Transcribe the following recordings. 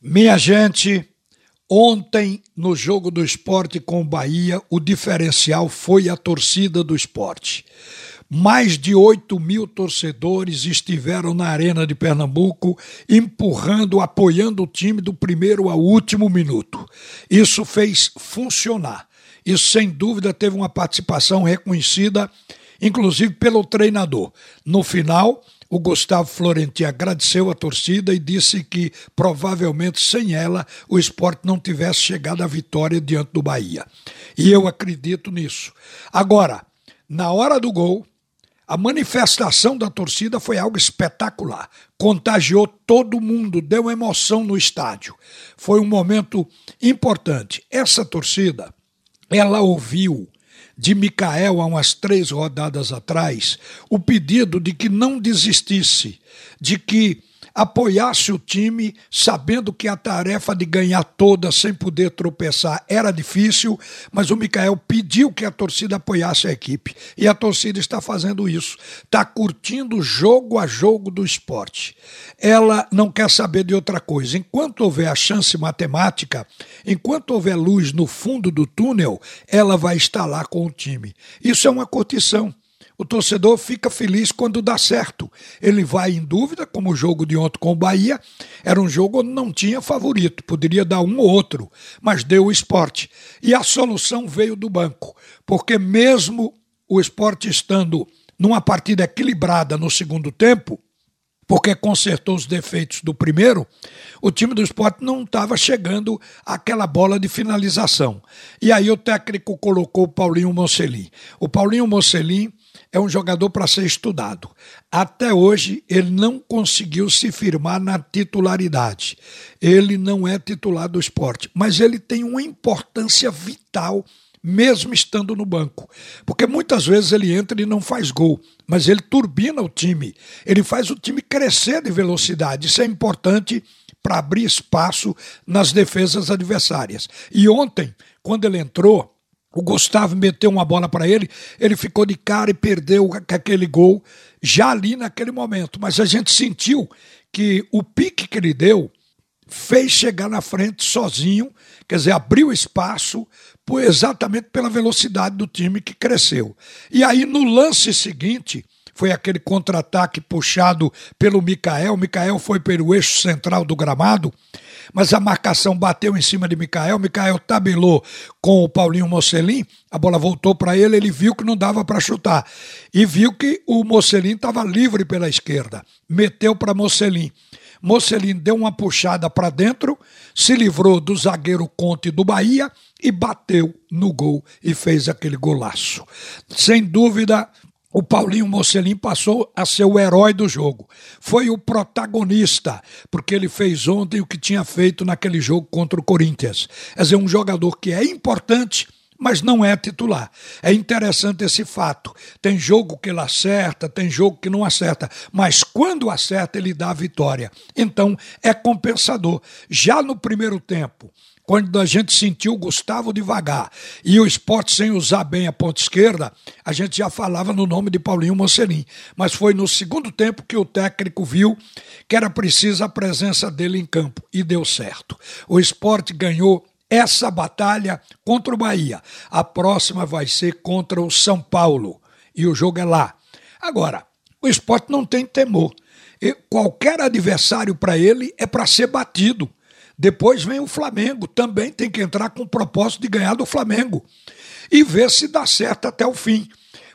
Minha gente, ontem no jogo do esporte com o Bahia, o diferencial foi a torcida do esporte. Mais de 8 mil torcedores estiveram na Arena de Pernambuco, empurrando, apoiando o time do primeiro ao último minuto. Isso fez funcionar. Isso, sem dúvida, teve uma participação reconhecida, inclusive pelo treinador. No final, o Gustavo Florentino agradeceu a torcida e disse que provavelmente sem ela o esporte não tivesse chegado à vitória diante do Bahia. E eu acredito nisso. Agora, na hora do gol, a manifestação da torcida foi algo espetacular. Contagiou todo mundo, deu emoção no estádio. Foi um momento importante. Essa torcida, ela ouviu de Micael há umas três rodadas atrás o pedido de que não desistisse, de que apoiasse o time, sabendo que a tarefa de ganhar toda sem poder tropeçar era difícil, mas o Mikael pediu que a torcida apoiasse a equipe. E a torcida está fazendo isso. Está curtindo jogo a jogo do esporte. Ela não quer saber de outra coisa. Enquanto houver a chance matemática, enquanto houver luz no fundo do túnel, ela vai estar lá com o time. Isso é uma curtição. O torcedor fica feliz quando dá certo. Ele vai em dúvida, como o jogo de ontem com o Bahia. Era um jogo onde não tinha favorito, poderia dar um ou outro, mas deu o esporte. E a solução veio do banco, porque mesmo o esporte estando numa partida equilibrada no segundo tempo, porque consertou os defeitos do primeiro, o time do esporte não estava chegando àquela bola de finalização. E aí o técnico colocou o Paulinho Mocelin. O Paulinho Mocelin é um jogador para ser estudado. Até hoje, ele não conseguiu se firmar na titularidade. Ele não é titular do esporte, mas ele tem uma importância vital mesmo estando no banco. Porque muitas vezes ele entra e não faz gol, mas ele turbina o time, ele faz o time crescer de velocidade. Isso é importante para abrir espaço nas defesas adversárias. E ontem, quando ele entrou, o Gustavo meteu uma bola para ele, ele ficou de cara e perdeu aquele gol já ali naquele momento. Mas a gente sentiu que o pique que ele deu fez chegar na frente sozinho, quer dizer, abriu espaço por, exatamente pela velocidade do time que cresceu. E aí no lance seguinte, foi aquele contra-ataque puxado pelo Mikael. Mikael foi pelo eixo central do gramado mas a marcação bateu em cima de Mikael, Mikael tabelou com o Paulinho Mocelin, a bola voltou para ele, ele viu que não dava para chutar e viu que o Mocelin estava livre pela esquerda, meteu para Mocelin. Mocelin deu uma puxada para dentro, se livrou do zagueiro Conte do Bahia e bateu no gol e fez aquele golaço. Sem dúvida, o Paulinho Mocelin passou a ser o herói do jogo. Foi o protagonista, porque ele fez ontem o que tinha feito naquele jogo contra o Corinthians. Quer dizer, um jogador que é importante, mas não é titular. É interessante esse fato. Tem jogo que ele acerta, tem jogo que não acerta, mas quando acerta, ele dá a vitória. Então, é compensador. Já no primeiro tempo, quando a gente sentiu o Gustavo devagar e o esporte sem usar bem a ponta esquerda, a gente já falava no nome de Paulinho Mocelin. Mas foi no segundo tempo que o técnico viu que era preciso a presença dele em campo e deu certo. O esporte ganhou essa batalha contra o Bahia. A próxima vai ser contra o São Paulo e o jogo é lá. Agora, o esporte não tem temor. E qualquer adversário para ele é para ser batido. Depois vem o Flamengo, também tem que entrar com o propósito de ganhar do Flamengo e ver se dá certo até o fim.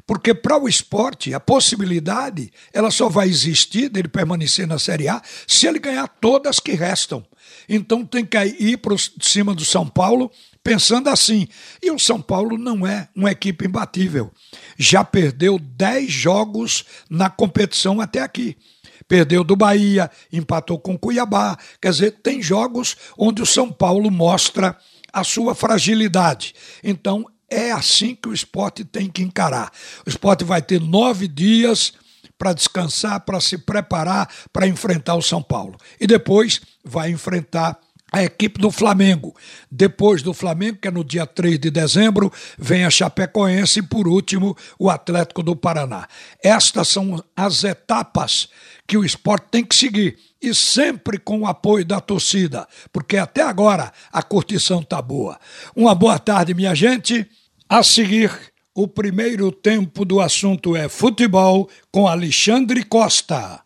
Porque para o esporte, a possibilidade ela só vai existir dele permanecer na Série A se ele ganhar todas que restam. Então tem que ir para cima do São Paulo pensando assim. E o São Paulo não é uma equipe imbatível. Já perdeu 10 jogos na competição até aqui perdeu do Bahia, empatou com Cuiabá. Quer dizer, tem jogos onde o São Paulo mostra a sua fragilidade. Então, é assim que o esporte tem que encarar. O esporte vai ter nove dias para descansar, para se preparar para enfrentar o São Paulo. E depois vai enfrentar a equipe do Flamengo. Depois do Flamengo, que é no dia 3 de dezembro, vem a Chapecoense e, por último, o Atlético do Paraná. Estas são as etapas que o esporte tem que seguir e sempre com o apoio da torcida, porque até agora a curtição está boa. Uma boa tarde, minha gente. A seguir, o primeiro tempo do assunto é futebol com Alexandre Costa.